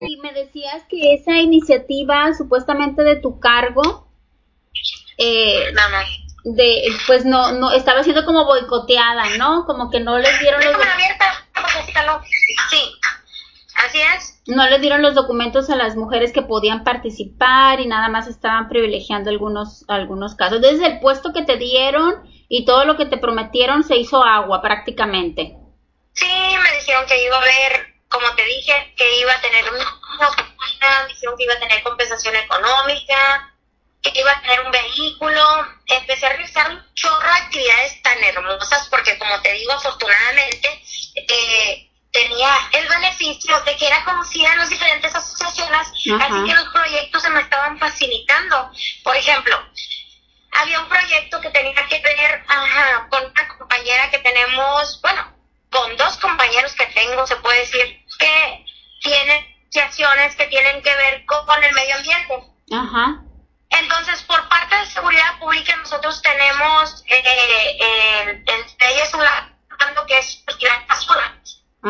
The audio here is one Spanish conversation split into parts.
Y me decías que esa iniciativa supuestamente de tu cargo, eh, de, pues no, no, estaba siendo como boicoteada, ¿no? Como que no les dieron los... abierta, sí, así es. No les dieron los documentos a las mujeres que podían participar y nada más estaban privilegiando algunos, algunos casos. Desde el puesto que te dieron y todo lo que te prometieron se hizo agua prácticamente. Sí, me dijeron que iba a haber como te dije, que iba a tener una oficina, dijeron que iba a tener compensación económica, que iba a tener un vehículo. Empecé a realizar un chorro de actividades tan hermosas porque, como te digo, afortunadamente eh, tenía el beneficio de que era conocida en las diferentes asociaciones, así que los proyectos se me estaban facilitando. Por ejemplo, había un proyecto que tenía que ver con una compañera que tenemos, bueno, con dos compañeros que tengo, se puede decir, que tienen asociaciones que tienen que ver con, el medio ambiente. Ajá. Entonces, por parte de seguridad pública, nosotros tenemos eh, eh, lado que es la basura,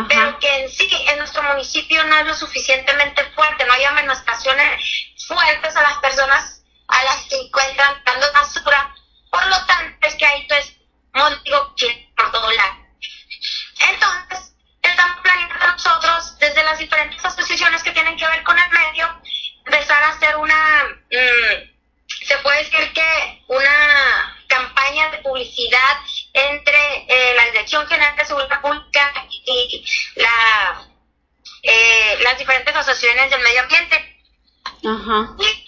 pero que en sí, en nuestro municipio no es lo suficientemente fuerte, no hay amenazaciones fuertes a las personas a las que encuentran dando basura. Por lo tanto, es que hay pues montigo por todo lado. Entonces, estamos planeando nosotros, desde las diferentes asociaciones que tienen que ver con el medio, empezar a hacer una, mm, se puede decir que una campaña de publicidad entre eh, la Dirección General de Seguridad Pública y la, eh, las diferentes asociaciones del medio ambiente. Ajá. Y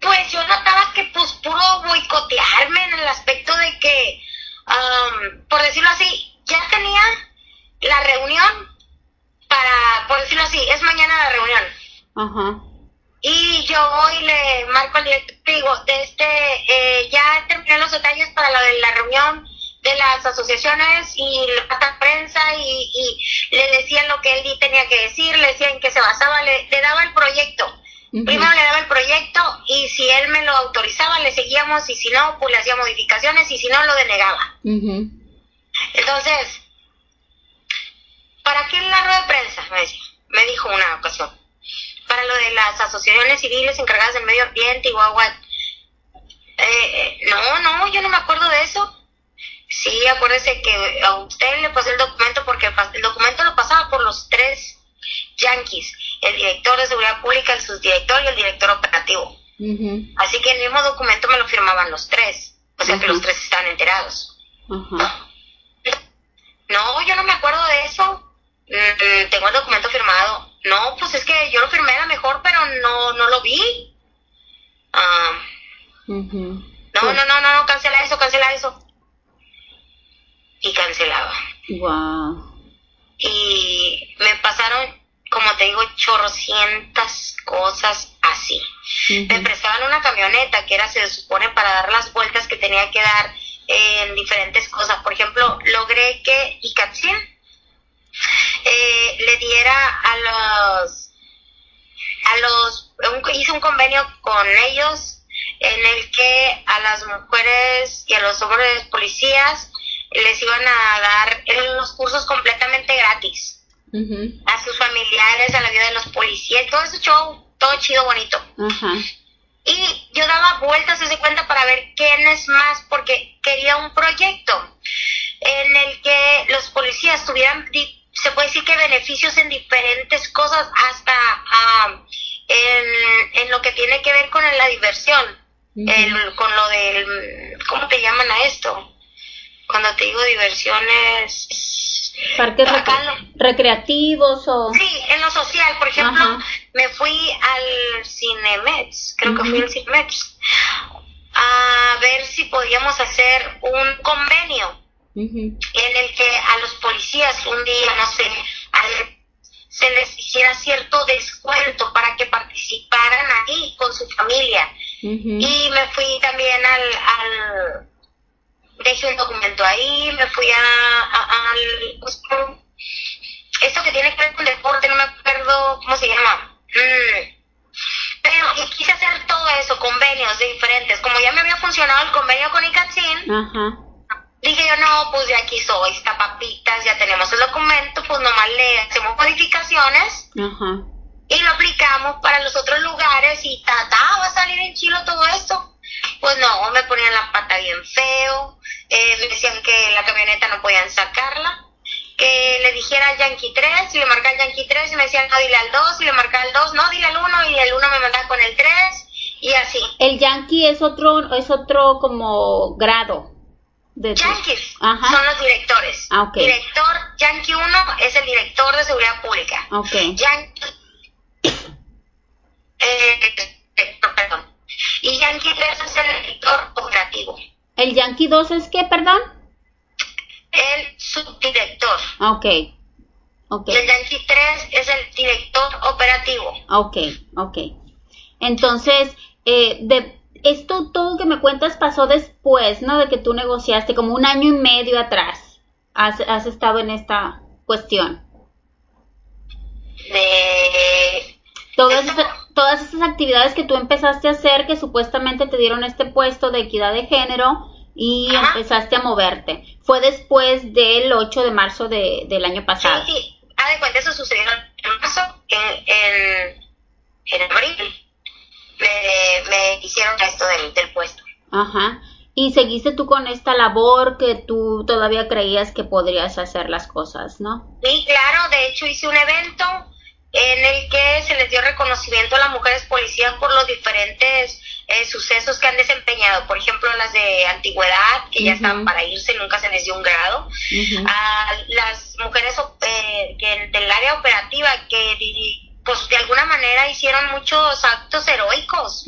pues yo notaba que pues puro boicotearme en el aspecto de que, um, por decirlo así, ya tenía la reunión para, por decirlo así, es mañana la reunión. Ajá. Y yo voy le marco al director y digo, este, eh, ya terminé los detalles para la de la reunión de las asociaciones y la prensa y, y, le decían lo que él tenía que decir, le decían en qué se basaba, le, daba el proyecto. Primero le daba el proyecto y si él me lo autorizaba le seguíamos y si no, pues le hacía modificaciones y si no, lo denegaba ¿Para qué la rueda de prensa? Me, me dijo una ocasión. Para lo de las asociaciones civiles encargadas del medio ambiente y guagua. Eh, eh, no, no, yo no me acuerdo de eso. Sí, acuérdese que a usted le pasé el documento porque el documento lo pasaba por los tres yankees, el director de seguridad pública, el subdirector y el director operativo. Así que el mismo documento me lo firmaban los tres, o sea que los tres estaban enterados. No, yo no me acuerdo de eso. Mm, tengo el documento firmado. No, pues es que yo lo firmé a mejor, pero no, no lo vi. Ah. No, no, no, no, no, cancela eso, cancela eso. Y cancelaba. Wow. Y me pasaron, como te digo, chorrocientas cosas así. Me prestaban una camioneta que era, se supone, para dar las vueltas que tenía que dar en diferentes cosas. Por ejemplo, logré que Icatzin eh, le diera a los a los hice un convenio con ellos en el que a las mujeres y a los hombres policías les iban a dar los cursos completamente gratis. A sus familiares, a la vida de los policías, todo ese show, todo chido, bonito. Y yo daba vueltas ese cuenta para ver quién es más, porque quería un proyecto en el que los policías tuvieran se puede decir que beneficios en diferentes cosas, hasta ah, en, lo que tiene que ver con la diversión, con lo del, ¿cómo te llaman a esto? Cuando te digo diversiones... Parques recreativos o... Sí, en lo social, por ejemplo, me fui al Cinemex, creo que fui al Cinemex, a ver si podíamos hacer un convenio en el que a los policías un día, no sé, se les hiciera cierto descuento para que participaran ahí con su familia. Y me fui también al, al, dejé un documento ahí, me fui a, al, pues, esto que tiene que ver con deporte, no me acuerdo cómo se llama. Mm. Pero y quise hacer todo eso, convenios diferentes. Como ya me había funcionado el convenio con ICATSIN, Ajá Dije yo, no, pues de aquí soy, papitas, ya tenemos el documento, pues nomás le hacemos modificaciones. Ajá. y lo aplicamos para los otros lugares y ta, va a salir en chilo todo esto. Pues no, me ponían la pata bien feo, eh, me decían que la camioneta no podían sacarla, que le dijera al Yankee 3, y le marcaba al Yankee 3 y me decían no, dile al 2, y le marcaba al 2, no, dile al 1 y el 1 me mandaba con el 3 y así. El Yankee es otro, es otro como grado. De Yankees son los directores. Ah, Director Yankee 1 es el director de seguridad pública. Okay. Yankee eh, perdón. Y Yankee 3 es el director operativo. ¿El Yankee 2 es qué, perdón? El subdirector. Ok. okay. Y el Yankee 3 es el director operativo. Ok, ok. Entonces, eh, de esto todo que me cuentas pasó después, ¿no? De que tú negociaste, como un año y medio atrás. Has, has estado en esta cuestión. De... Todas, todas esas actividades que tú empezaste a hacer que supuestamente te dieron este puesto de equidad de género y empezaste a moverte. Fue después del 8 de marzo de, del año pasado. Sí, sí. Ah, de cuenta, eso sucedió en marzo, en, en, en abril. Me, me, hicieron esto del, del puesto. Ajá. Y seguiste tú con esta labor que tú todavía creías que podrías hacer las cosas, ¿no? Sí, claro. De hecho, hice un evento en el que se les dio reconocimiento a las mujeres policías por los diferentes eh, sucesos que han desempeñado. Por ejemplo, las de antigüedad, que ya estaban para irse, nunca se les dio un grado. A las mujeres eh, que del área operativa, que pues de alguna manera hicieron muchos actos heroicos.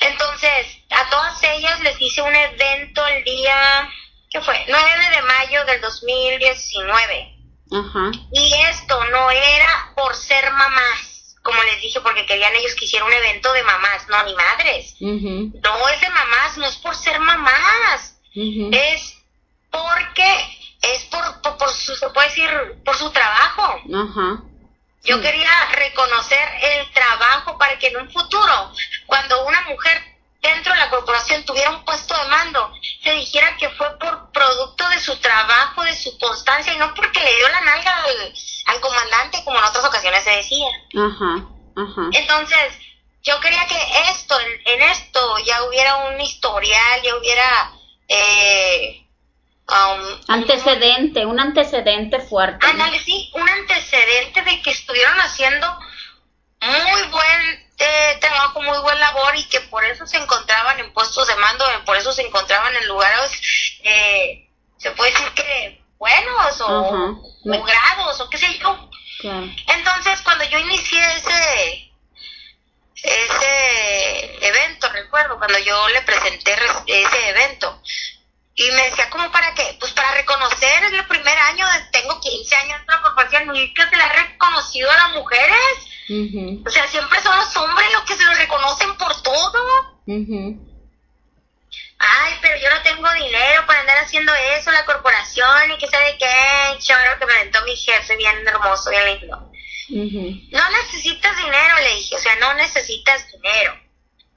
Entonces, a todas ellas les hice un evento el día, ¿qué fue? 9 de mayo del 2019 y esto no era por ser mamás, como les dije, porque querían ellos que hiciera un evento de mamás, no, ni madres. No es de mamás, no es por ser mamás, es porque es por, por, su, se puede decir, por su trabajo. Yo quería reconocer el trabajo para que en un futuro, cuando una mujer dentro de la corporación tuviera un puesto de mando, se dijera que fue por producto de su trabajo, de su constancia y no porque le dio la nalga al, comandante como en otras ocasiones se decía. Ajá, ajá. Entonces, yo quería que esto, en, esto ya hubiera un historial, ya hubiera... Eh, um, antecedente, un, antecedente fuerte. sí, un antecedente de que estuvieron haciendo muy buen eh, trabajo, muy buen labor y que por eso se encontraban en puestos de mando, por eso se encontraban en lugares, eh, se puede decir que buenos o, grados o qué sé yo. Entonces, cuando yo inicié ese ese evento, recuerdo, cuando yo le presenté ese evento, y me decía, ¿cómo para qué? Pues para reconocer, es el primer año, tengo 15 años en la corporación, y que se le ha reconocido a las mujeres o sea, siempre son los hombres los que se los reconocen por todo. Ay, pero yo no tengo dinero para andar haciendo eso, la corporación y que sabe qué, choro que me aventó mi jefe, bien hermoso, bien lindo. No necesitas dinero, le dije, o sea, no necesitas dinero.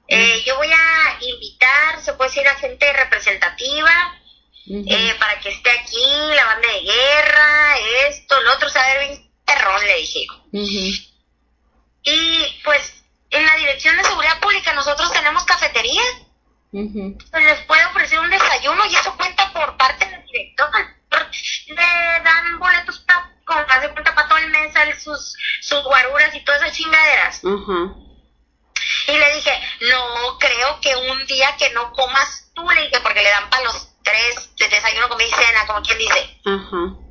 Eh, yo voy a invitar, se puede decir, a gente representativa eh, para que esté aquí, la banda de guerra, esto, lo otro, saber bien perrón, le dije. Y pues en la Dirección de Seguridad Pública nosotros tenemos cafetería. Se les puede ofrecer un desayuno y eso cuenta por parte del director. Le dan boletos para, como de cuenta para todo el mes, sus, sus guaruras y todas esas chingaderas. Y le dije, no creo que un día que no comas tú, le dije, porque le dan para los tres de desayuno, comida y cena, como quien dice. Ajá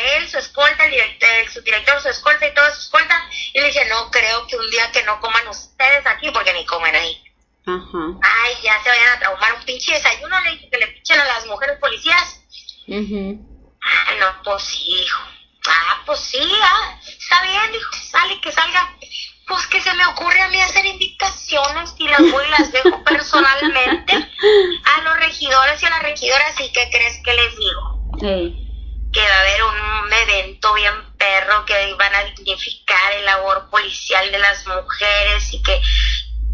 él, su escolta, el, director, su director, su escolta y toda su escolta. Y le dije, no creo que un día que no coman ustedes aquí, porque ni comen ahí. Ay, ya se vayan a traumar un pinche desayuno, le dije que le pinchen a las mujeres policías. Ah, no, pues hijo. Ah, pues sí, ah, está bien, dijo, sale, que salga. Pues que se me ocurre a mí hacer invitaciones y las voy y las dejo personalmente a los regidores y a las regidoras y ¿qué crees que les digo? que va a haber un evento bien perro que van a dignificar el labor policial de las mujeres y que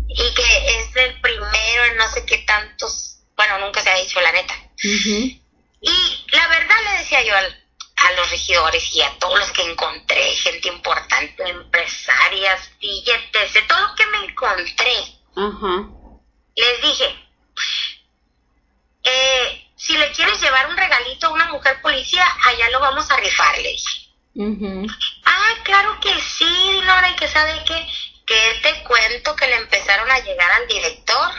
y que es el primero en no sé qué tantos bueno nunca se ha dicho la neta y la verdad le decía yo al, a los regidores y a todos los que encontré, gente importante, empresarias, billetes, de todo lo que me encontré. Les dije, eh, si le quieres llevar un regalito a una mujer policía, allá lo vamos a rifar, le dije. Ah, claro que sí, Dinora, y que sabe que, que te cuento que le empezaron a llegar al director.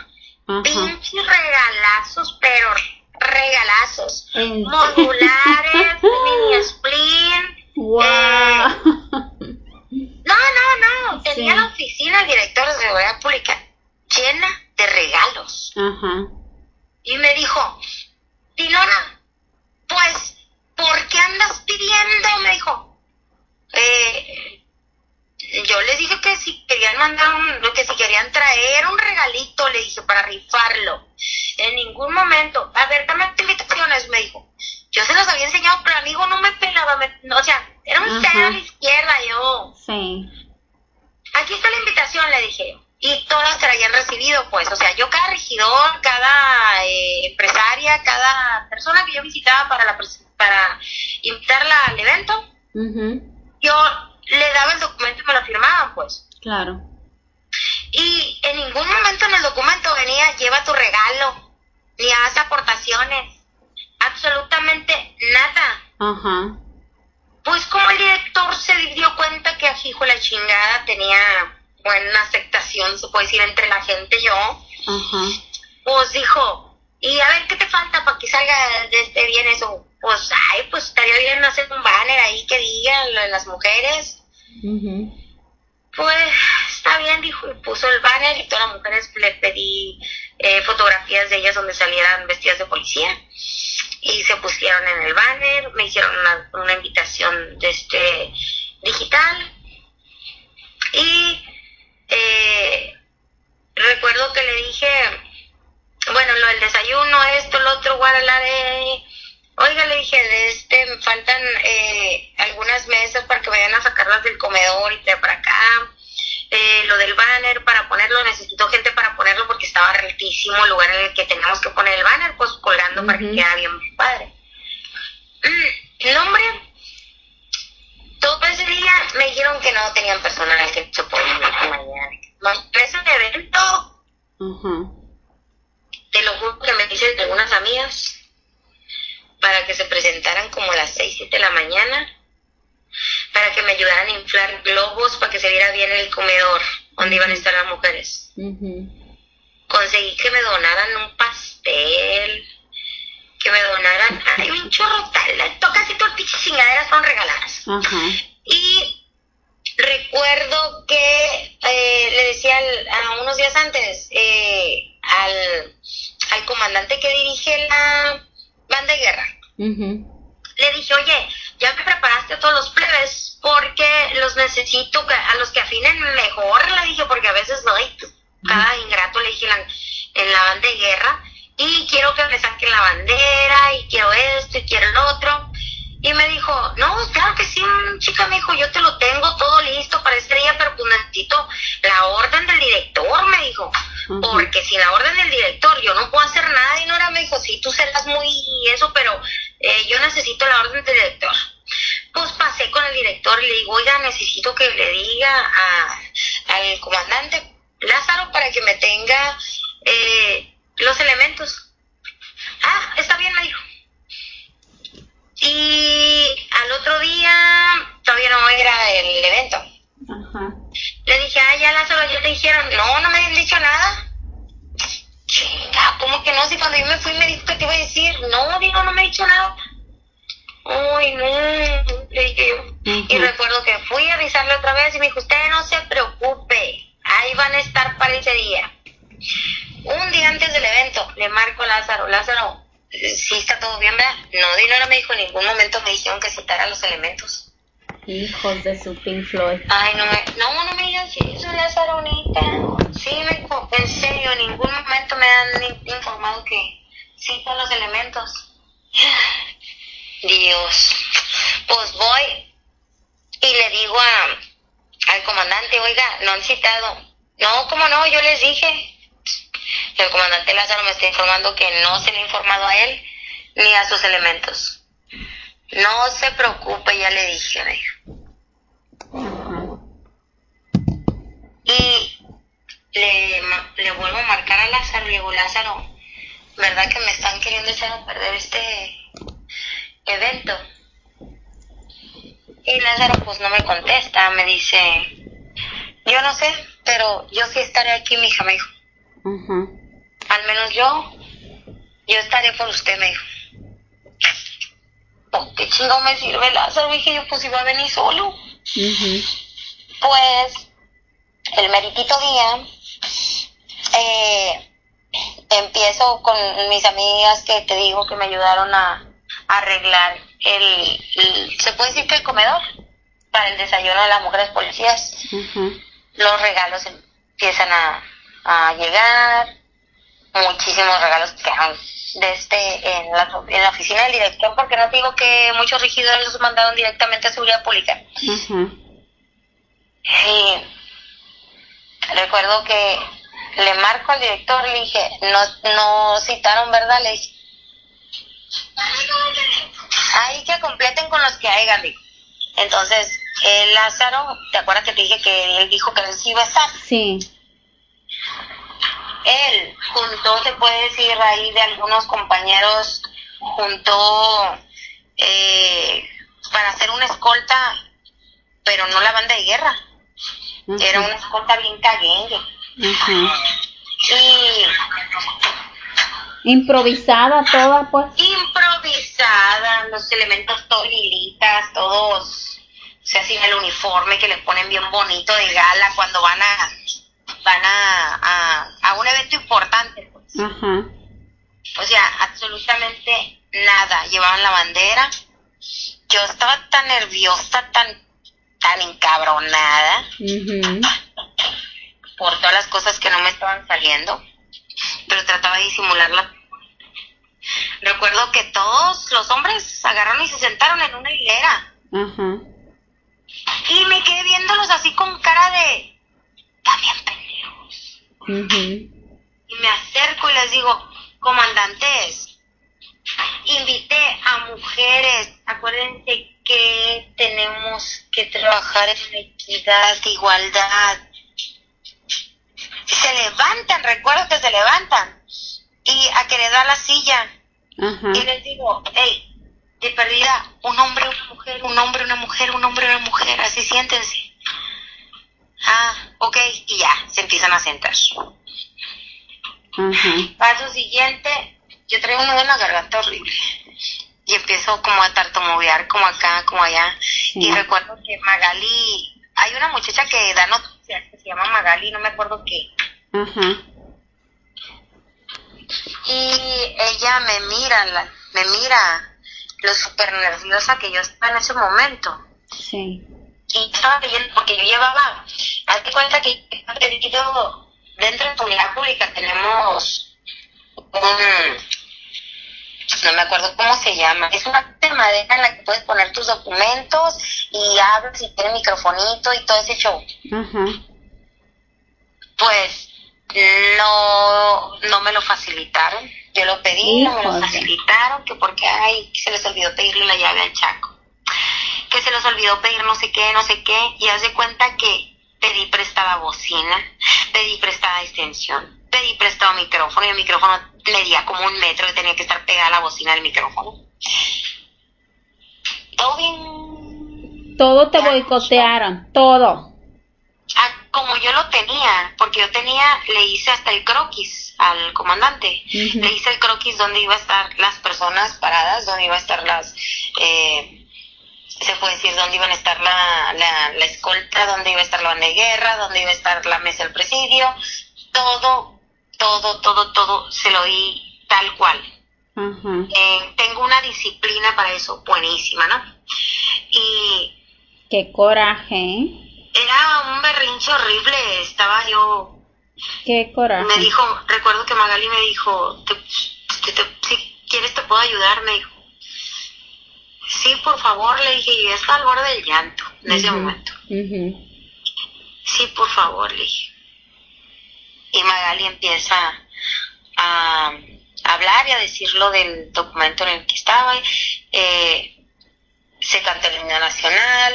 Ajá. Pinches regalazos, pero regalazos. En- Modulares, mini spleen. Guau. No, no, no. Tenía Sí. la oficina el director de seguridad pública llena de regalos. Ajá. Y me dijo, Dinora, pues, ¿por qué andas pidiendo? Me dijo. Eh, yo les dije que si querían mandar un, que si querían traer un regalito, le dije, para rifarlo. En ningún momento. A ver, dame invitaciones, me dijo. Yo se los había enseñado, pero amigo no me pelaba. me- no, o sea, era un cero a la izquierda yo. Sí. Aquí está la invitación, le dije yo. Y todas se la habían recibido, pues. O sea, yo cada regidor, cada eh, empresaria, cada persona que yo visitaba para, la, para invitarla al evento, ujú, yo le daba el documento y me lo firmaban, pues. Claro. Y en ningún momento en el documento venía, lleva tu regalo, ni haz aportaciones, absolutamente nada. Ajá. Pues como el director se dio cuenta que a la chingada tenía buena aceptación, se puede decir, entre la gente y yo, Ajá. pues dijo, y a ver qué te falta para que salga de este bien eso. Pues, ay, pues estaría bien hacer un banner ahí que diga lo de las mujeres. Pues está bien, dijo, y puso el banner y todas las mujeres le pedí eh, fotografías de ellas donde salieran vestidas de policía y se pusieron en el banner, me hicieron una, una invitación de este digital y eh, recuerdo que le dije, bueno, lo del desayuno, esto, lo otro, guaralare. Oiga, le dije, de este, faltan eh, algunas mesas para que vayan a sacarlas del comedor y de para acá. Eh, lo del banner para ponerlo, necesito gente para ponerlo porque estaba altísimo el lugar en el que teníamos que poner el banner, pues colgando para que quedara bien padre. Mm, nombre, todo ese día me dijeron que no tenían personal que se podía ir mañana. Es un evento Ajá. te lo juro que me dicen algunas amigas para que se presentaran como a las 6, 7 de la mañana, para que me ayudaran a inflar globos para que se viera bien el comedor donde iban a estar las mujeres. Conseguí que me donaran un pastel, que me donaran, ay, un chorro tal, to- casi todas las pinches chingaderas fueron regaladas. Y recuerdo que eh, le decía al- a unos días antes eh, al, al comandante que dirige la banda de guerra. Le dije, oye, ya me preparaste a todos los plebes porque los necesito, a los que afinen mejor, le dije, porque a veces no hay cada ingrato, le dije en la, en la banda de guerra, y quiero que me saquen la bandera, y quiero esto, y quiero lo otro. Y me dijo, no, claro que sí, chica, me dijo, yo te lo tengo todo listo para ese día, pero pues necesito la orden del director, me dijo. Porque sin la orden del director yo no puedo hacer nada. Y Nora me dijo, sí, tú serás muy eso, pero eh, yo necesito la orden del director. Pues pasé con el director y le digo, oiga, necesito que le diga a, al comandante Lázaro para que me tenga eh, los elementos. Ah, está bien, me dijo. Y al otro día, todavía no era el evento. Ajá. Le dije, ah, ya Lázaro, ya te dijeron. No, no me han dicho nada. Chinga, ¿cómo que no? Si cuando yo me fui me dijo que te iba a decir. No, digo, no me ha dicho nada. Uy, no, le dije yo. Y recuerdo que fui a avisarle otra vez y me dijo, usted no se preocupe, ahí van a estar para ese día. Un día antes del evento, le marco a Lázaro, Lázaro, ¿sí está todo bien, verdad? No, Dinora me dijo, en ningún momento me dijeron que citara los elementos. Hijos de su Pink Floyd. Ay, no me, no, no me digas eso, Lázaro, neta. Sí, me dijo, en serio, en ningún momento me han in- informado que citan los elementos. Dios. Pues voy y le digo a, al comandante, oiga, no han citado. No, ¿cómo no? Yo les dije. El comandante Lázaro me está informando que no se le ha informado a él ni a sus elementos. No se preocupe, ya le dije, me Y le, le vuelvo a marcar a Lázaro, le digo, Lázaro, ¿verdad que me están queriendo echar a perder este evento? Y Lázaro pues no me contesta, me dice, yo no sé, pero yo sí estaré aquí, mi hija, me dijo. Al menos yo, yo estaré por usted, me dijo. ¿Qué chingo me sirve Lázaro? Dije yo, pues iba a venir solo. Pues, el meritito día, eh, empiezo con mis amigas que te digo que me ayudaron a, arreglar el, se puede decir que el comedor para el desayuno de las mujeres policías. Los regalos empiezan a, a llegar, muchísimos regalos quedaron de este, en, la, en la oficina del director, porque no digo que muchos regidores los mandaron directamente a seguridad pública. Y recuerdo que le marco al director y le dije, no, no citaron, ¿verdad? Le dije, ahí que completen con los que hay, Gandhi. Entonces, el Lázaro, ¿te acuerdas que te dije que él dijo que él sí iba a estar? Sí. Él juntó, se puede decir, ahí de algunos compañeros, juntó eh, para hacer una escolta, pero no la banda de guerra. Era una escolta bien caguengue. Y improvisada toda pues improvisada los elementos todos lilitas todos se hacen el uniforme que le ponen bien bonito de gala cuando van a van a, a, un evento importante pues. o sea absolutamente nada llevaban la bandera yo estaba tan nerviosa tan tan encabronada por todas las cosas que no me estaban saliendo, pero trataba de disimularla. Recuerdo que todos los hombres agarraron y se sentaron en una hilera. Y me quedé viéndolos así con cara de... También pendejos. Y me acerco y les digo, comandantes, invité a mujeres, acuérdense que tenemos que trabajar en equidad, igualdad, se levantan, recuerdo que se levantan y a querer dar la silla. Y les digo, hey, de perdida, un hombre, una mujer, un hombre, una mujer, un hombre, una mujer, así siéntense. Ah, ok, y ya, se empiezan a sentar. Paso siguiente, yo traigo un nudo en la garganta horrible. Y empiezo como a tartamudear, como acá, como allá. Y recuerdo que Magali, hay una muchacha que da noticias, que se llama Magali, no me acuerdo qué. Ajá. Y ella me mira, la, me mira lo súper nerviosa que yo estaba en ese momento. Sí. Y estaba leyendo, porque yo llevaba, hazte cuenta que dentro de tu unidad pública tenemos un, no me acuerdo cómo se llama, es una de madera en la que puedes poner tus documentos y hablas y tiene microfonito y todo ese show. Pues no, no me lo facilitaron. Yo lo pedí, no me lo facilitaron, que porque ay, se les olvidó pedirle la llave al Chaco. Que se les olvidó pedir no sé qué, no sé qué. Y haz de cuenta que pedí prestada bocina, pedí prestada extensión, pedí prestado micrófono y el micrófono medía como un metro y tenía que estar pegada a la bocina del micrófono. Todo bien. Todo te boicotearon, todo como yo lo tenía, porque yo tenía, le hice hasta el croquis al comandante, le hice el croquis donde iba a estar las personas paradas, donde iba a estar las, eh, se puede decir, donde iban a estar la, la, escolta, donde iba a estar la banda de guerra, donde iba a estar la mesa del presidio, todo, todo, todo, todo, se lo di tal cual. Eh, tengo una disciplina para eso buenísima, ¿no? Y... Qué coraje, ¿eh? era un berrinche horrible, estaba yo... Qué coraje. Me dijo, recuerdo que Magali me dijo, si quieres te puedo ayudar, me dijo. Sí, por favor, le dije, yo estaba al borde del llanto en ese momento. Sí, por favor, le dije. Y Magali empieza a, hablar y a decir lo del documento en el que estaba. Eh, se cantó el himno nacional,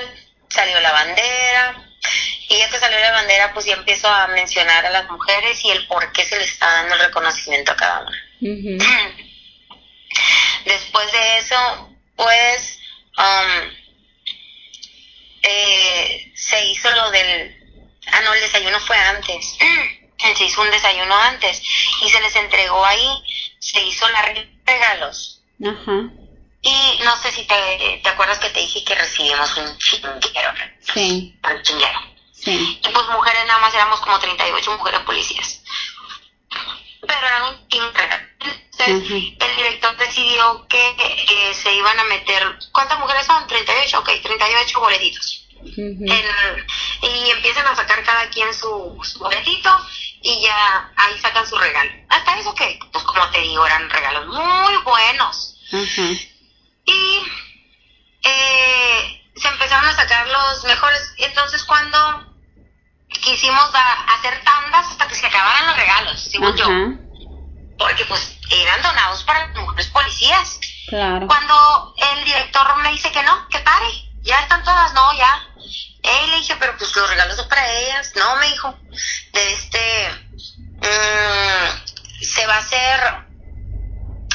salió la bandera, y ya que salió la bandera, pues ya empiezo a mencionar a las mujeres y el por qué se les está dando el reconocimiento a cada una. Después de eso, pues, um, eh, se hizo lo del... Ah, no, el desayuno fue antes. Se hizo un desayuno antes y se les entregó ahí, se hizo la regalos. Ajá. Y no sé si te, te acuerdas que te dije que recibimos un chinguero. Sí. Un chinguero. Sí. Y pues mujeres nada más éramos como 38 mujeres policías. Pero eran un chinguero. Entonces el director decidió que eh, se iban a meter, ¿cuántas mujeres son? 38, ok, 38 boletitos. y empiezan a sacar cada quien su, su, boletito y ya ahí sacan su regalo. Hasta eso que, pues como te digo, eran regalos muy buenos. Y eh, se empezaron a sacar los mejores. Entonces cuando quisimos hacer tandas hasta que se acabaran los regalos, según yo. Porque pues eran donados para las mujeres policías. Claro. Cuando el director me dice que no, que pare, ya están todas, no, ya. él le dije, pero pues los regalos son para ellas. No, me dijo, de este, mm, se va a hacer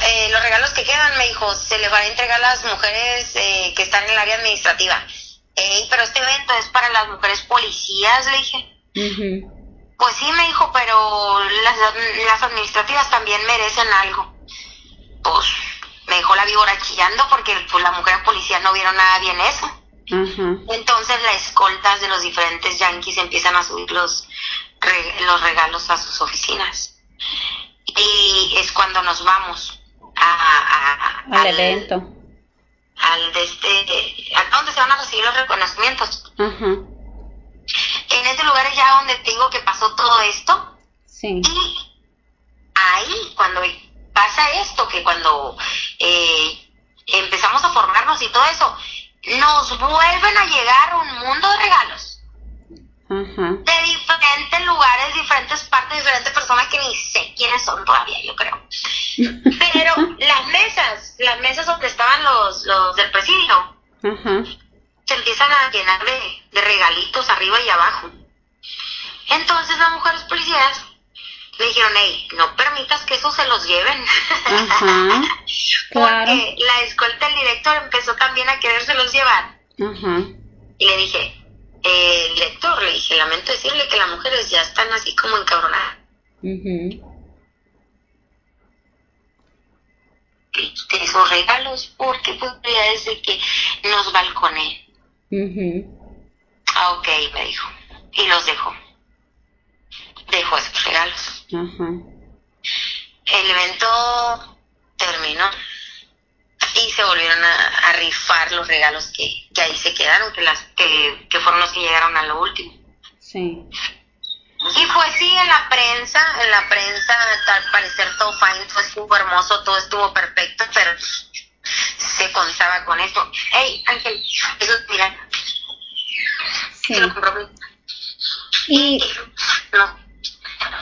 eh, los regalos que quedan, me dijo, se le va a entregar a las mujeres eh, que están en el área administrativa. Ey, pero este evento es para las mujeres policías, le dije. Pues sí, me dijo, pero las, las administrativas también merecen algo. Pues me dejó la víbora chillando porque pues, las mujeres policías no vieron nada bien eso. Entonces las escoltas de los diferentes yanquis empiezan a subir los, los regalos a sus oficinas. Y es cuando nos vamos al, evento. Al de este, a donde se van a recibir los reconocimientos. En ese lugar es ya donde tengo que pasó todo esto. Sí. Y ahí, cuando pasa esto, que cuando eh, empezamos a formarnos y todo eso, nos vuelven a llegar un mundo de regalos de diferentes lugares, diferentes partes, diferentes personas que ni sé quiénes son todavía, yo creo. Pero las mesas, las mesas donde estaban los, los del presidio, se empiezan a llenar de, regalitos arriba y abajo. Entonces las mujeres policías me dijeron, hey, no permitas que eso se los lleven. Porque la escolta del director empezó también a querérselos llevar. Y le dije, eh, director, le dije, lamento decirle que las mujeres ya están así como encabronadas. Uh De esos regalos, porque podría decir que nos balconé. Ah, ok, me dijo. Y los dejó. Dejó esos regalos. El evento terminó y se volvieron a, rifar los regalos que, ahí se quedaron, que, las, que, fueron los que llegaron a lo último. Sí. Y fue así en la prensa, en la prensa, al parecer todo fine, todo estuvo hermoso, todo estuvo perfecto, pero se contaba con eso. Hey, Ángel, eso mira. Sí. lo compró. Y, no.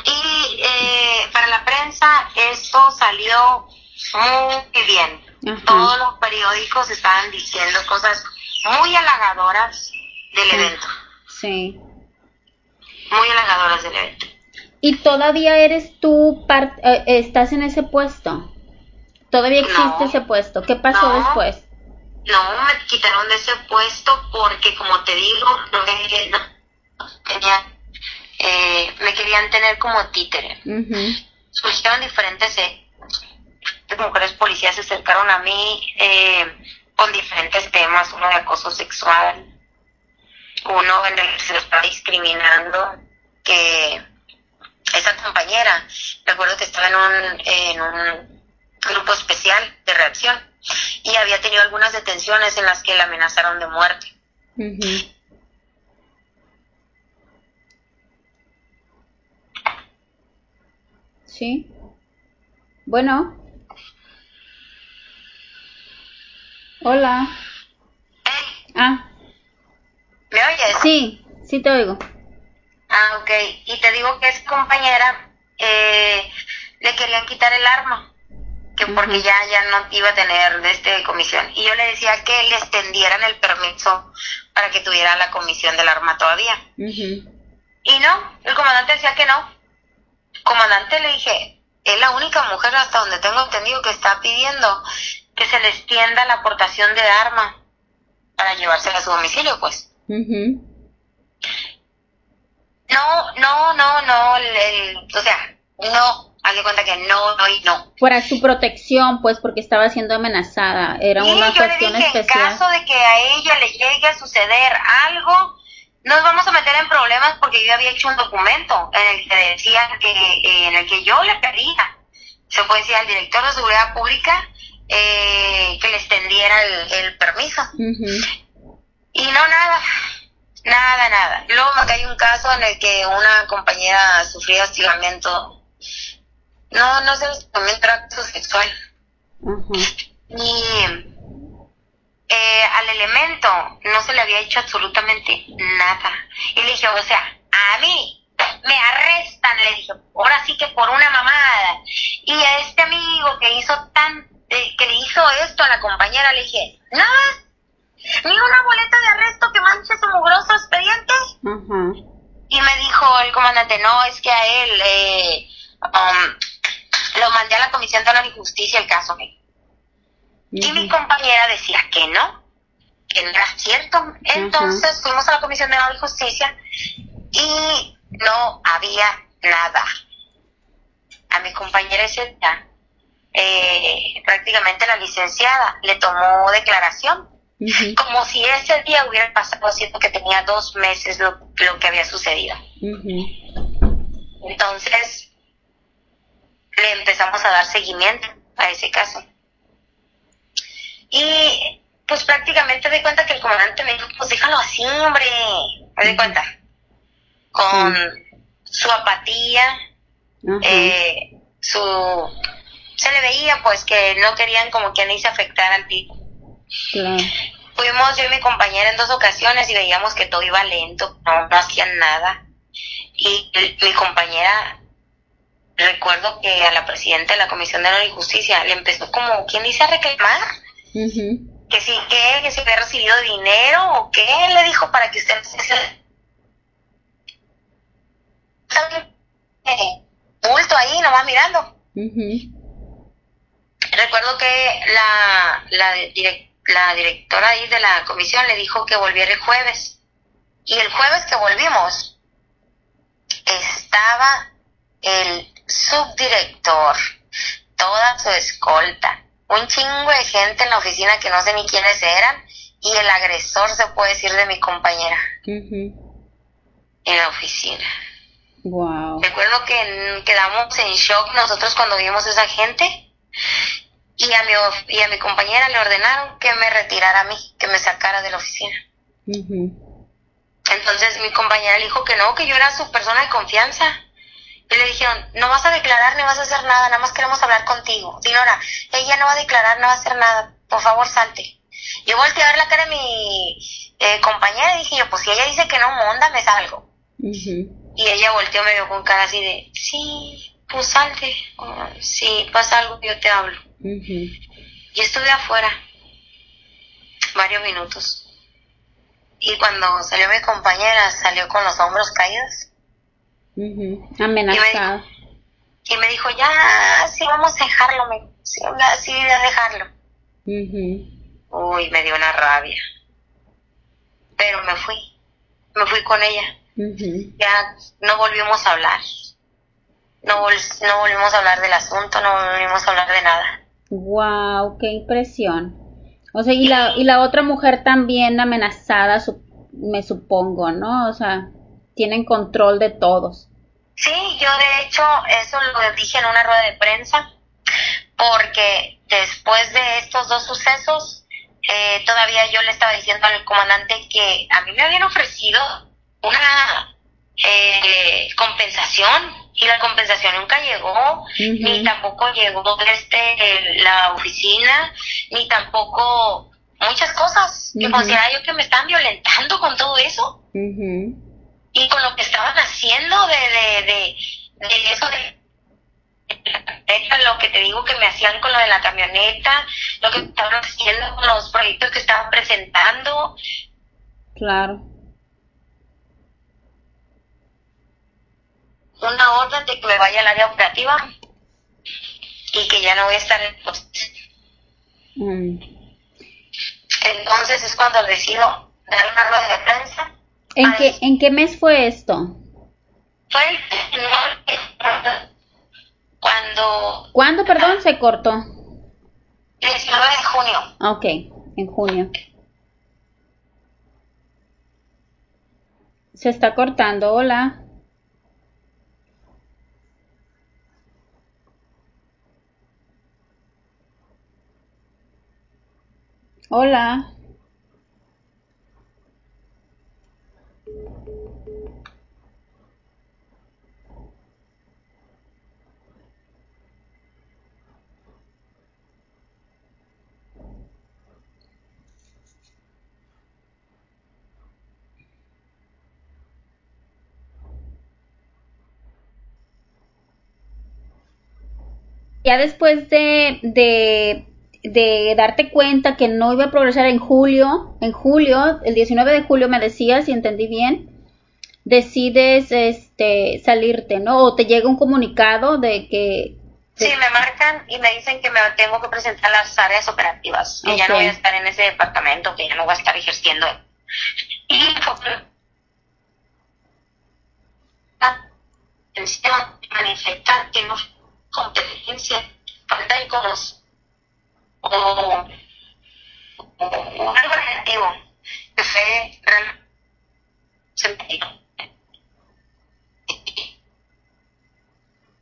y eh, para la prensa esto salió muy bien todos los periódicos estaban diciendo cosas muy halagadoras del evento. Sí. Muy halagadoras del evento. ¿Y todavía eres tú, eh, estás en ese puesto? ¿Todavía existe ese puesto? ¿Qué pasó después? No, me quitaron de ese puesto porque, como te digo, no, tenía, eh, me querían tener como títere. Surgieron diferentes mujeres policías se acercaron a mí eh, con diferentes temas, uno de acoso sexual, uno en el que se estaba discriminando, que esa compañera, recuerdo que estaba en un, en un grupo especial de reacción y había tenido algunas detenciones en las que la amenazaron de muerte. Sí. Bueno. Hola. Ah. ¿Me oyes? Sí, sí te oigo. Ah, ok. Y te digo que es compañera, eh, le querían quitar el arma. Que porque ya, ya no iba a tener de este comisión. Y yo le decía que le extendieran el permiso para que tuviera la comisión del arma todavía. Y no, el comandante decía que no. Comandante le dije, es la única mujer hasta donde tengo entendido que está pidiendo que se le extienda la aportación de arma para llevársela a su domicilio, pues. No, no, no, no, el, o sea, no, haz de cuenta que no, no y no. Para su protección, pues, porque estaba siendo amenazada, era una cuestión le dije, especial. En caso de que a ella le llegue a suceder algo, nos vamos a meter en problemas porque yo había hecho un documento en el que decía que, eh, en el que yo le pedía, se puede decir al director de seguridad pública, eh, que le extendiera el, permiso. Y no nada, nada, nada. Luego me hay un caso en el que una compañera sufría hostigamiento, no, no sé, hostigamiento acto sexual. Y eh, al elemento no se le había hecho absolutamente nada. Y le dije, o sea, a mí me arrestan, le dije, ahora sí que por una mamada. Y a este amigo que hizo tan, eh, que le hizo esto a la compañera, le dije, nada, ni una boleta de arresto que manche su mugroso expediente. Y me dijo el comandante, no, es que a él eh, um, lo mandé a la Comisión de Honor y Justicia el caso. Y mi compañera decía que no, que no era cierto. Entonces fuimos a la Comisión de Honor y Justicia y no había nada. A mi compañera ese día, eh, prácticamente la licenciada le tomó declaración como si ese día hubiera pasado siento que tenía dos meses lo, que había sucedido. Entonces, le empezamos a dar seguimiento a ese caso. Y pues prácticamente de cuenta que el comandante me dijo, pues déjalo así, hombre, me di cuenta. Con su apatía, eh, su... Se le veía pues que no querían como quien hice afectar al tipo Fuimos yo y mi compañera en dos ocasiones y veíamos que todo iba lento, no, hacían nada. Y mi compañera, recuerdo que a la presidenta de la Comisión de Honor y Justicia le empezó como, ¿quién dice a reclamar? Que si, ¿qué? Que si había recibido dinero o qué le dijo para que usted bulto ahí nomás mirando. Recuerdo que la, la, la directora ahí de la comisión le dijo que volviera el jueves. Y el jueves que volvimos, estaba el subdirector, toda su escolta, un chingo de gente en la oficina que no sé ni quiénes eran, y el agresor, se puede decir, de mi compañera. En la oficina. Wow. Recuerdo que quedamos en shock nosotros cuando vimos a esa gente y a mi, y a mi compañera le ordenaron que me retirara a mí, que me sacara de la oficina. Entonces mi compañera le dijo que no, que yo era su persona de confianza. Y le dijeron, no vas a declarar ni vas a hacer nada, nada más queremos hablar contigo. Dinora, ella no va a declarar, no va a hacer nada, por favor salte. Yo volteé a ver la cara de mi eh, compañera y dije yo, pues si ella dice que no, monda, me salgo. Y ella volteó, me vio con cara así de, sí, pues salte, si pasa algo yo te hablo. Y estuve afuera varios minutos. Y cuando salió mi compañera, salió con los hombros caídos. Amenazada. Y, me dijo, ya, sí, vamos a dejarlo, me, sí, sí, a dejarlo. Uy, me dio una rabia. Pero me fui, me fui con ella. Ya no volvimos a hablar. No, no volvimos a hablar del asunto, no volvimos a hablar de nada. Wow, qué impresión. O sea, y la, y la otra mujer también amenazada, me supongo, ¿no? O sea, tienen control de todos. Sí, yo de hecho eso lo dije en una rueda de prensa, porque después de estos dos sucesos, eh, todavía yo le estaba diciendo al comandante que a mí me habían ofrecido una eh, compensación y la compensación nunca llegó, ni tampoco llegó este la oficina, ni tampoco muchas cosas que consideraba yo que me están violentando con todo eso y con lo que estaban haciendo de, de, de, eso de lo que te digo que me hacían con lo de la camioneta, lo que estaban haciendo con los proyectos que estaban presentando. Claro. Una orden de que me vaya al área operativa y que ya no voy a estar en. Mm. Entonces es cuando decido dar una rueda de prensa. ¿En qué, ¿En qué mes fue esto? Fue el cuando... ¿Cuándo, perdón, se cortó? 19 de junio. Ok, en junio. Se está cortando, hola. Hola. Ya después de, de, de, darte cuenta que no iba a progresar en julio, en julio, el 19 de julio me decías, si entendí bien, decides este, salirte, ¿no? O te llega un comunicado de que... Sí, me marcan y me dicen que me tengo que presentar a las áreas operativas, que ya no voy a estar en ese departamento, que ya no voy a estar ejerciendo. Y manifestar que no competencia, falta de conocimiento o, o, algo negativo que fue sentido.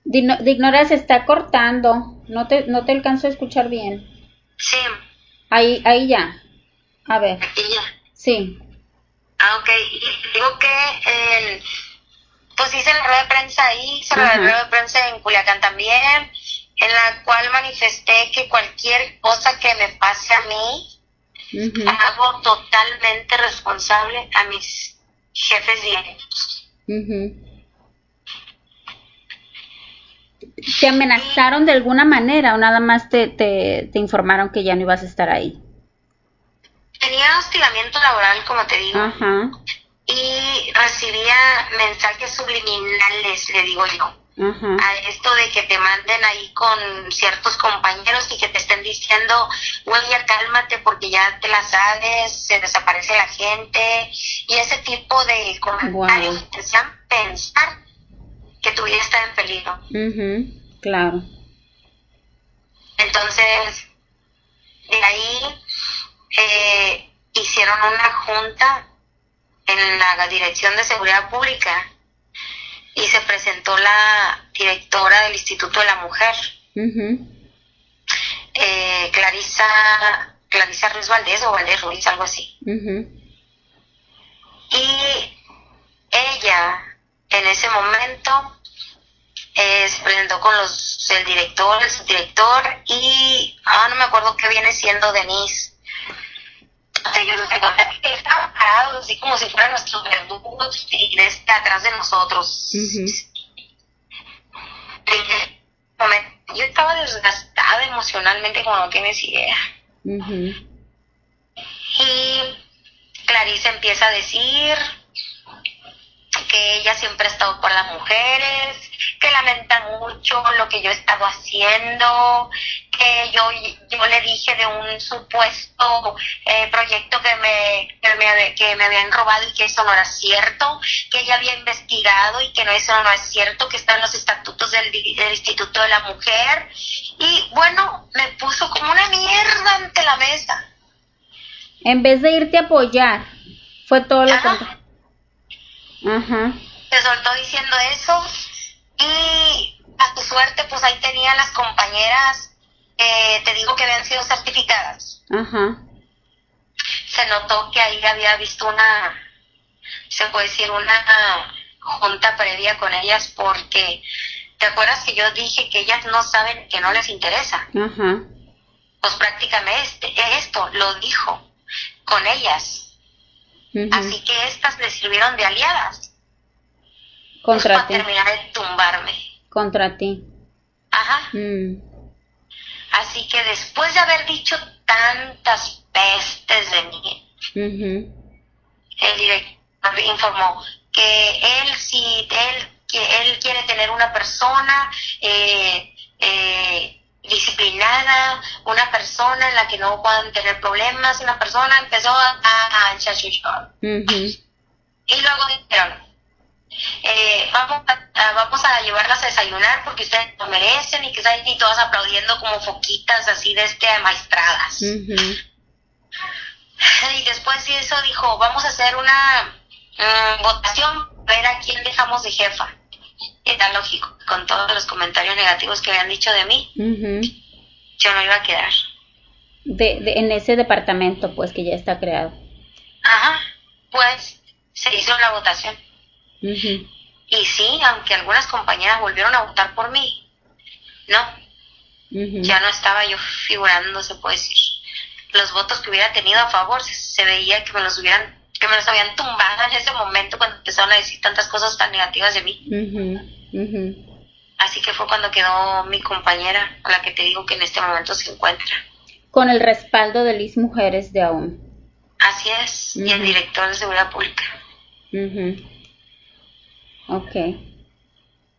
Dignora se está cortando, no te, no te alcanzo a escuchar bien. Sí. Ahí, ahí ya. A ver. Aquí ya. Sí. Ah, ok. Y digo que el pues hice la rueda de prensa ahí, hice la rueda de prensa en Culiacán también, en la cual manifesté que cualquier cosa que me pase a mí, hago totalmente responsable a mis jefes directos. ¿Te amenazaron de alguna manera o nada más te, te, te informaron que ya no ibas a estar ahí? Tenía hostigamiento laboral, como te digo. Ajá y recibía mensajes subliminales, le digo yo, a esto de que te manden ahí con ciertos compañeros y que te estén diciendo, güey, ya cálmate porque ya te la sabes, se desaparece la gente, y ese tipo de comentarios que te hacían pensar que tu vida está en peligro. Claro. Entonces, de ahí eh, hicieron una junta en la Dirección de Seguridad Pública y se presentó la directora del Instituto de la Mujer, eh, Clarisa, Clarisa Ruiz Valdés o Valdés Ruiz, algo así. Y ella, en ese momento, eh, se presentó con los, el director, el subdirector y, ah, no me acuerdo qué viene siendo Denise estaban parados así como si fueran nuestros verdugos y desde atrás de nosotros. Yo estaba desgastada emocionalmente como no tienes idea. Y Clarice empieza a decir que ella siempre ha estado por las mujeres, que lamenta mucho lo que yo he estado haciendo, que yo, yo le dije de un supuesto eh, proyecto que me, que me, que, me, habían robado y que eso no era cierto, que ella había investigado y que no, eso no es cierto, que están los estatutos del, del Instituto de la Mujer. Y bueno, me puso como una mierda ante la mesa. En vez de irte a apoyar, fue todo lo que... Ajá. Se soltó diciendo eso y a tu suerte pues ahí tenía las compañeras, eh, te digo que habían sido certificadas. Ajá. Se notó que ahí había visto una, se puede decir, una junta previa con ellas porque, ¿te acuerdas que yo dije que ellas no saben, que no les interesa? Ajá. Pues prácticamente esto lo dijo con ellas Así que estas le sirvieron de aliadas. Contra pues, ti. Para terminar de tumbarme. Contra ti. Ajá. Mm. Así que después de haber dicho tantas pestes de mí, el director informó que él, si él, que él quiere tener una persona eh, eh, disciplinada, una persona en la que no puedan tener problemas, una persona empezó a, a, Y luego dijeron, eh, vamos, a, vamos a llevarlas a desayunar porque ustedes lo merecen y que están y todas aplaudiendo como foquitas así de este maestradas. Y después de eso dijo, vamos a hacer una mm, votación, ver a quién dejamos de jefa. Era lógico, con todos los comentarios negativos que habían dicho de mí, yo no iba a quedar. De, en ese departamento, pues, que ya está creado. Ajá, pues se hizo la votación. Y sí, aunque algunas compañeras volvieron a votar por mí, no, ya no estaba yo figurando, se puede decir. Los votos que hubiera tenido a favor se, veía que me los hubieran que me los habían tumbado en ese momento cuando empezaron a decir tantas cosas tan negativas de mí. Así que fue cuando quedó mi compañera, la que te digo que en este momento se encuentra. Con el respaldo de Liz Mujeres de aún. Así es, y el director de Seguridad Pública. Ok.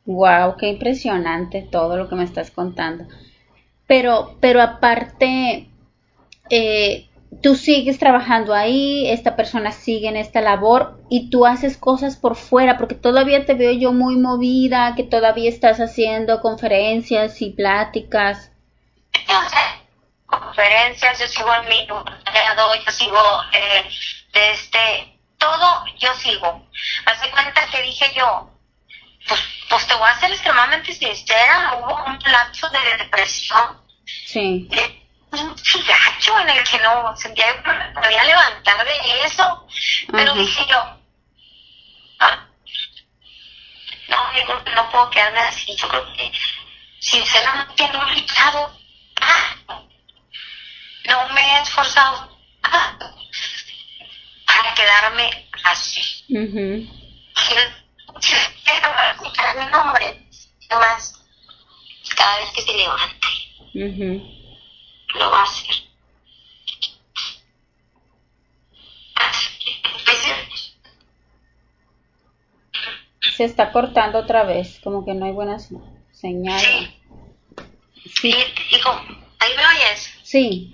Wow, qué impresionante todo lo que me estás contando. Pero, pero aparte, eh, tú sigues trabajando ahí, esta persona sigue en esta labor y tú haces cosas por fuera, porque todavía te veo yo muy movida, que todavía estás haciendo conferencias y pláticas. Conferencias, yo sigo en mi yo sigo eh, este, todo yo sigo. Hace cuenta que dije yo, pues, pues te voy a ser extremadamente sincera, hubo un lapso de depresión. Sí. Eh, un gacho en el que no sentía que me podía levantar de eso. Pero dije yo, ah, no, yo creo que no puedo quedarme así. Yo creo que sinceramente no he luchado. Ah, no me he esforzado ah, para quedarme así. Uh Quiero mi nombre más cada vez que se levante lo va a hacer. Se está cortando otra vez, como que no hay buenas señales. Sí. Hijo, ¿ahí me oyes? Sí.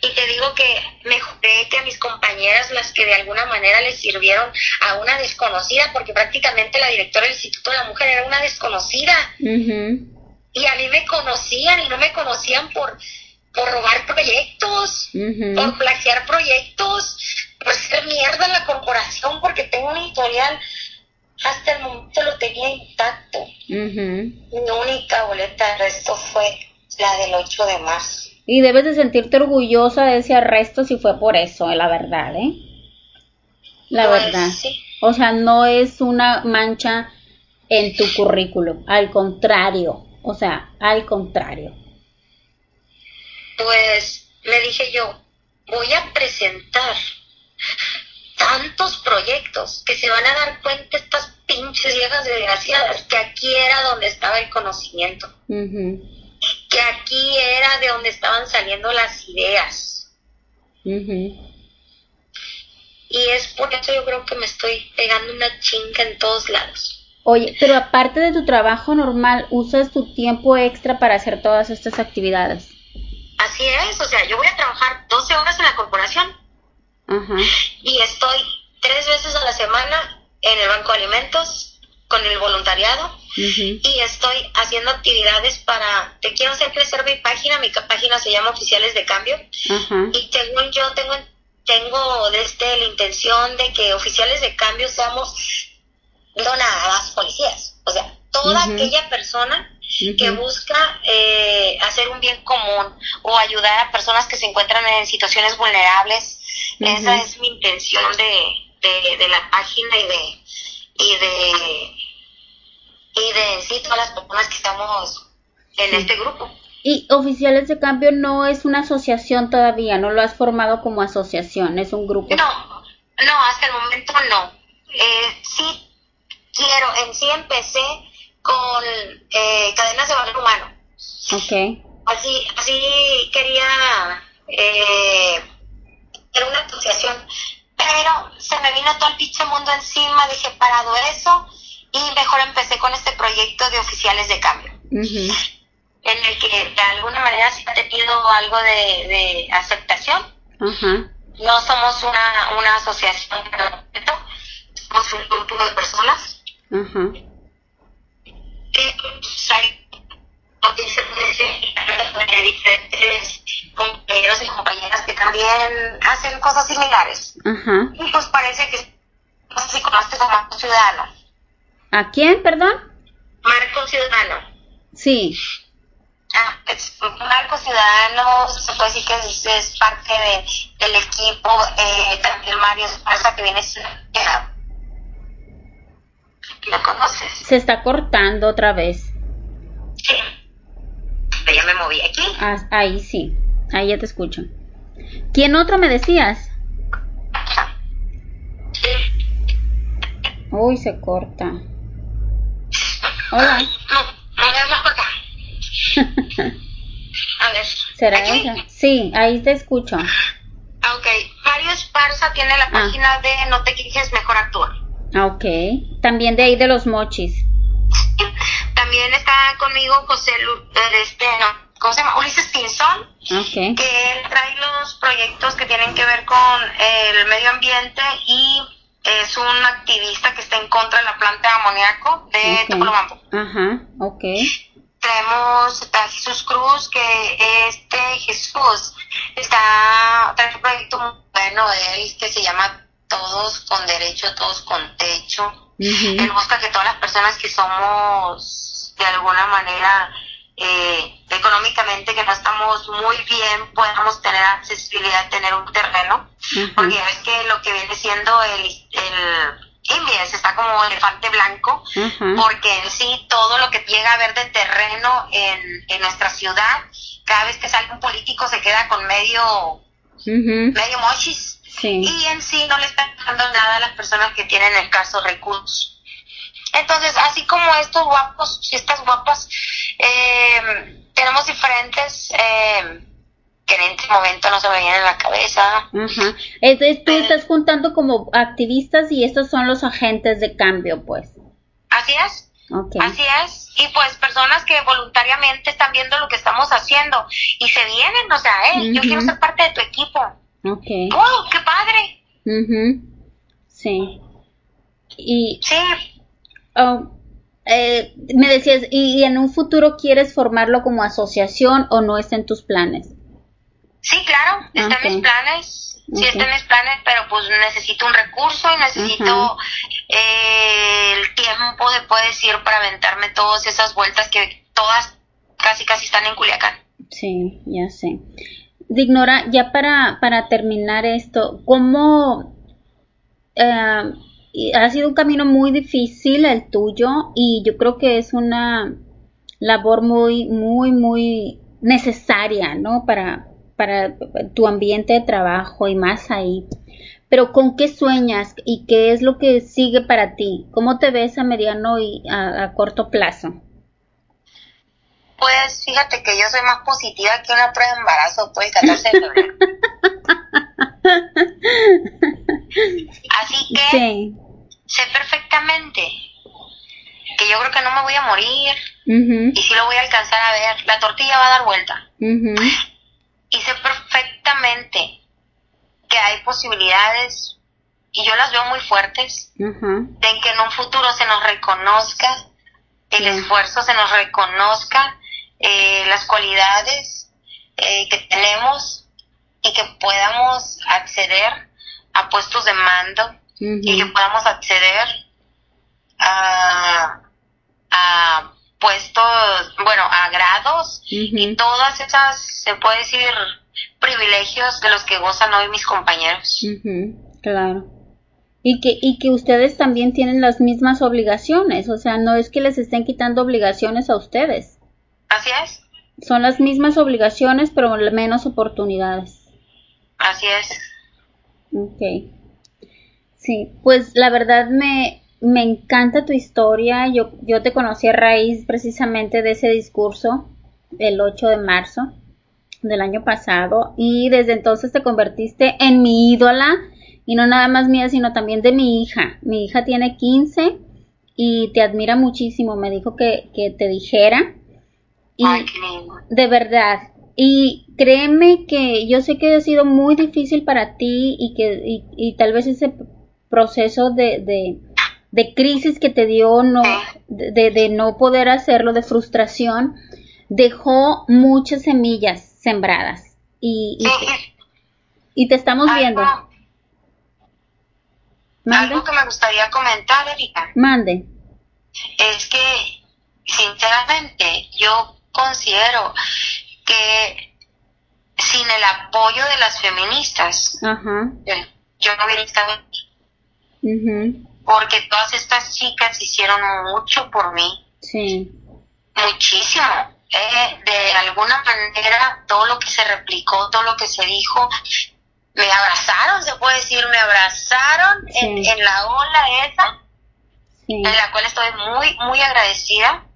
Y te digo que me juré que a mis compañeras, las que de alguna manera les sirvieron a una desconocida, porque prácticamente la directora del Instituto de la Mujer era una desconocida. Y a mí me conocían y no me conocían por por robar proyectos, por plagiar proyectos, por ser mierda en la corporación porque tengo un historial, hasta el momento lo tenía intacto. Mi única boleta de arresto fue la del 8 de marzo. Y debes de sentirte orgullosa de ese arresto si fue por eso, la verdad, ¿eh? La pues, verdad. O sea, no es una mancha en tu currículum, al contrario, o sea, al contrario pues le dije yo, voy a presentar tantos proyectos que se van a dar cuenta estas pinches viejas desgraciadas que aquí era donde estaba el conocimiento, que aquí era de donde estaban saliendo las ideas. Y es por eso yo creo que me estoy pegando una chinga en todos lados. Oye, pero aparte de tu trabajo normal, ¿usas tu tiempo extra para hacer todas estas actividades? Así es, o sea, yo voy a trabajar 12 horas en la corporación y estoy tres veces a la semana en el banco de alimentos con el voluntariado y estoy haciendo actividades para, te quiero hacer crecer mi página, mi página se llama Oficiales de Cambio y según yo tengo, tengo desde la intención de que Oficiales de Cambio seamos donadas policías, o sea, toda aquella persona que busca eh, hacer un bien común o ayudar a personas que se encuentran en situaciones vulnerables. Esa es mi intención de, de, la página y de, y de, y de sí, todas las personas que estamos en este grupo. Y Oficiales de Cambio no es una asociación todavía, no lo has formado como asociación, es un grupo. No, no, hasta el momento no. Eh, sí quiero, en sí empecé con eh, cadenas de valor humano. Ok. Así, así quería eh, era una asociación, pero se me vino todo el pinche mundo encima, dije, parado eso, y mejor empecé con este proyecto de oficiales de cambio, en el que de alguna manera sí ha tenido algo de, de aceptación. No somos una, una asociación, somos un grupo de personas. Que diferentes compañeros y compañeras que también hacen cosas similares. Y pues parece que si conoces a Marco Ciudadano. ¿A quién, perdón? Marco Ciudadano. Sí. Ah, es Marco Ciudadano, se puede decir que es, parte de, del equipo, eh, también Mario Esparza que viene ¿Lo conoces? Se está cortando otra vez. Sí ya me moví aquí. Ah, ahí sí, ahí ya te escucho. ¿Quién otro me decías? Uy, se corta. Hola. No, no, corta. A ver. ¿Será ella? Sí, ahí te escucho. Ok. Mario Esparza tiene la ah. página de No te quejes, mejor actúa. Ah, ok. También de ahí de los mochis. También está conmigo José este, ¿cómo se llama? Ulises Pinzón, que él trae los proyectos que tienen que ver con el medio ambiente y es un activista que está en contra de la planta de amoníaco de Topolobampo. Ajá, ok. Tenemos a Jesús Cruz, que este Jesús está, trae un proyecto muy bueno de él que se llama Todos con Derecho, Todos con Techo. Él busca que todas las personas que somos de alguna manera eh, económicamente que no estamos muy bien podamos tener accesibilidad tener un terreno. Porque ya ves que lo que viene siendo el, el Invies está como elefante blanco porque en sí todo lo que llega a ver de terreno en, en nuestra ciudad cada vez que sale un político se queda con medio medio mochis y en sí no le está dando nada a las personas que tienen escasos recursos entonces, así como estos guapos y estas guapas, eh, tenemos diferentes eh, que en este momento no se me vienen en la cabeza. Ajá. Entonces tú estás juntando como activistas y estos son los agentes de cambio, pues. Así es. Así es. Y pues personas que voluntariamente están viendo lo que estamos haciendo y se vienen, o sea, hey, yo quiero ser parte de tu equipo. Ok. ¡Wow! ¡Qué padre! Sí. Y, sí. Oh, eh, me decías, ¿y, en un futuro quieres formarlo como asociación o no está en tus planes? Sí, claro, está en mis planes, sí está en mis planes, pero pues necesito un recurso y necesito eh, el tiempo de puedes ir para aventarme todas esas vueltas que todas casi casi están en Culiacán. Sí, ya sé. Dignora, ya para, para terminar esto, ¿cómo... Eh, ha sido un camino muy difícil el tuyo y yo creo que es una labor muy, muy, muy necesaria, ¿no? Para, para tu ambiente de trabajo y más ahí. Pero ¿con qué sueñas y qué es lo que sigue para ti? ¿Cómo te ves a mediano y a, corto plazo? Pues fíjate que yo soy más positiva que una prueba de embarazo, pues 14 Así que sé perfectamente que yo creo que no me voy a morir y sí lo voy a alcanzar a ver. La tortilla va a dar vuelta. Y sé perfectamente que hay posibilidades y yo las veo muy fuertes de que en un futuro se nos reconozca el esfuerzo, se nos reconozca eh, las cualidades eh, que tenemos y que podamos acceder a puestos de mando y que podamos acceder a, a puestos, bueno, a grados y todas esas, se puede decir, privilegios de los que gozan hoy mis compañeros. Claro. Y que, y que ustedes también tienen las mismas obligaciones, o sea, no es que les estén quitando obligaciones a ustedes. Así es. Son las mismas obligaciones, pero menos oportunidades. Así es. Ok. Sí, pues la verdad me, me encanta tu historia. Yo, yo te conocí a raíz precisamente de ese discurso el 8 de marzo del año pasado y desde entonces te convertiste en mi ídola y no nada más mía, sino también de mi hija. Mi hija tiene 15 y te admira muchísimo, me dijo que, que te dijera. Y de verdad, y créeme que yo sé que ha sido muy difícil para ti y que y, tal vez ese proceso de, de, crisis que te dio no, de, de no poder hacerlo, de frustración, dejó muchas semillas sembradas. Y, y, te, y te estamos viendo. Algo que me gustaría comentar, Erika. Mande. Es que, sinceramente, yo considero que sin el apoyo de las feministas, yo no hubiera estado aquí. Porque todas estas chicas hicieron mucho por mí. Sí. Muchísimo. Eh, de alguna manera, todo lo que se replicó, todo lo que se dijo, me abrazaron, se puede decir, me abrazaron en, la ola esa, en la cual estoy muy, muy agradecida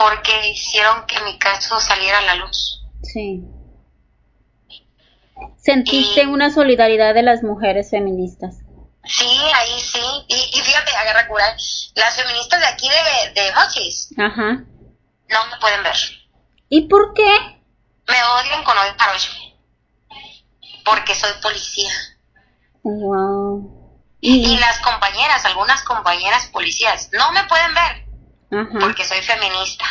porque hicieron que mi caso saliera a la luz. Sí. ¿Sentiste una solidaridad de las mujeres feministas? Sí, ahí sí. Y, fíjate, agarra cura, las feministas de aquí de, de Mochis Ajá. no me pueden ver. ¿Y por qué? Me odian con odio Porque soy policía. Wow. ¿Y? y las compañeras, algunas compañeras policías, no me pueden ver porque soy feminista.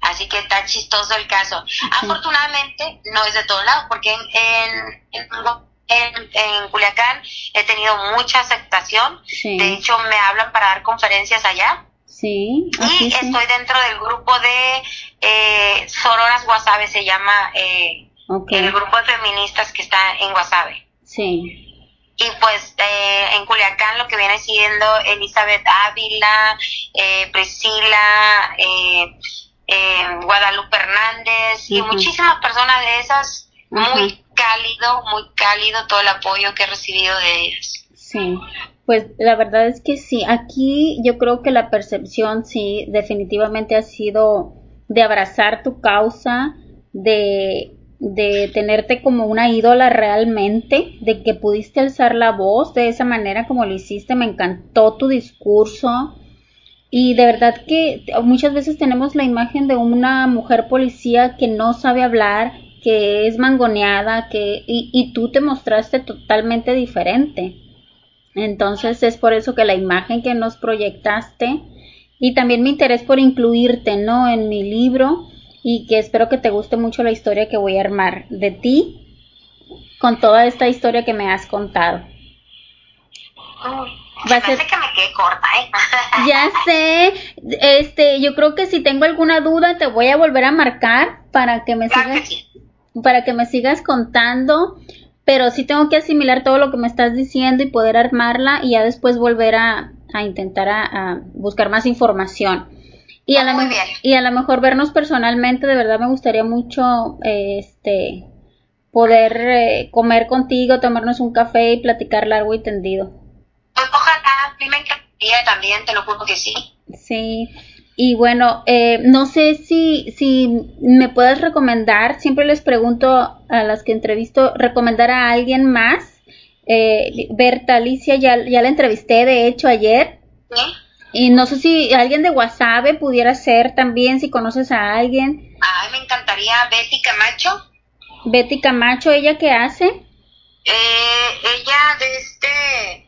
Así que está chistoso el caso. Afortunadamente no es de todos lados, porque en, en, en, Culiacán he tenido mucha aceptación. De hecho, me hablan para dar conferencias allá. Sí. y estoy dentro del grupo de eh, Sororas Guasave, se llama eh, el grupo de feministas que está en Guasave. Sí y pues eh, en Culiacán lo que viene siendo Elizabeth Ávila, eh, Priscila, eh, eh Guadalupe Hernández y muchísimas personas de esas, muy cálido, muy cálido todo el apoyo que he recibido de ellas. Sí, pues la verdad es que sí, aquí yo creo que la percepción sí definitivamente ha sido de abrazar tu causa, de de tenerte como una ídola realmente, de que pudiste alzar la voz de esa manera como lo hiciste, me encantó tu discurso y de verdad que muchas veces tenemos la imagen de una mujer policía que no sabe hablar, que es mangoneada, que y, y tú te mostraste totalmente diferente. Entonces es por eso que la imagen que nos proyectaste y también mi interés por incluirte, ¿no? En mi libro y que espero que te guste mucho la historia que voy a armar de ti con toda esta historia que me has contado. Va a ser que me quede corta, ¿eh? ya sé, este, yo creo que si tengo alguna duda te voy a volver a marcar para que me sigas, para que me sigas contando, pero sí tengo que asimilar todo lo que me estás diciendo y poder armarla y ya después volver a, intentar a buscar más información. Y a, la y a lo mejor vernos personalmente, de verdad me gustaría mucho este poder eh, comer contigo, tomarnos un café y platicar largo y tendido. Pues ojalá, a mí me encantaría también, te lo juro que sí. Sí, y bueno, eh, no sé si, si me puedes recomendar, siempre les pregunto a las que entrevisto, recomendar a alguien más. Eh, Berta Alicia, ya, ya la entrevisté, de hecho, ayer. ¿Sí? Y no sé si alguien de WhatsApp pudiera ser también, si conoces a alguien. Ay, me encantaría Betty Camacho. Betty Camacho, ¿ella qué hace? Eh, ella desde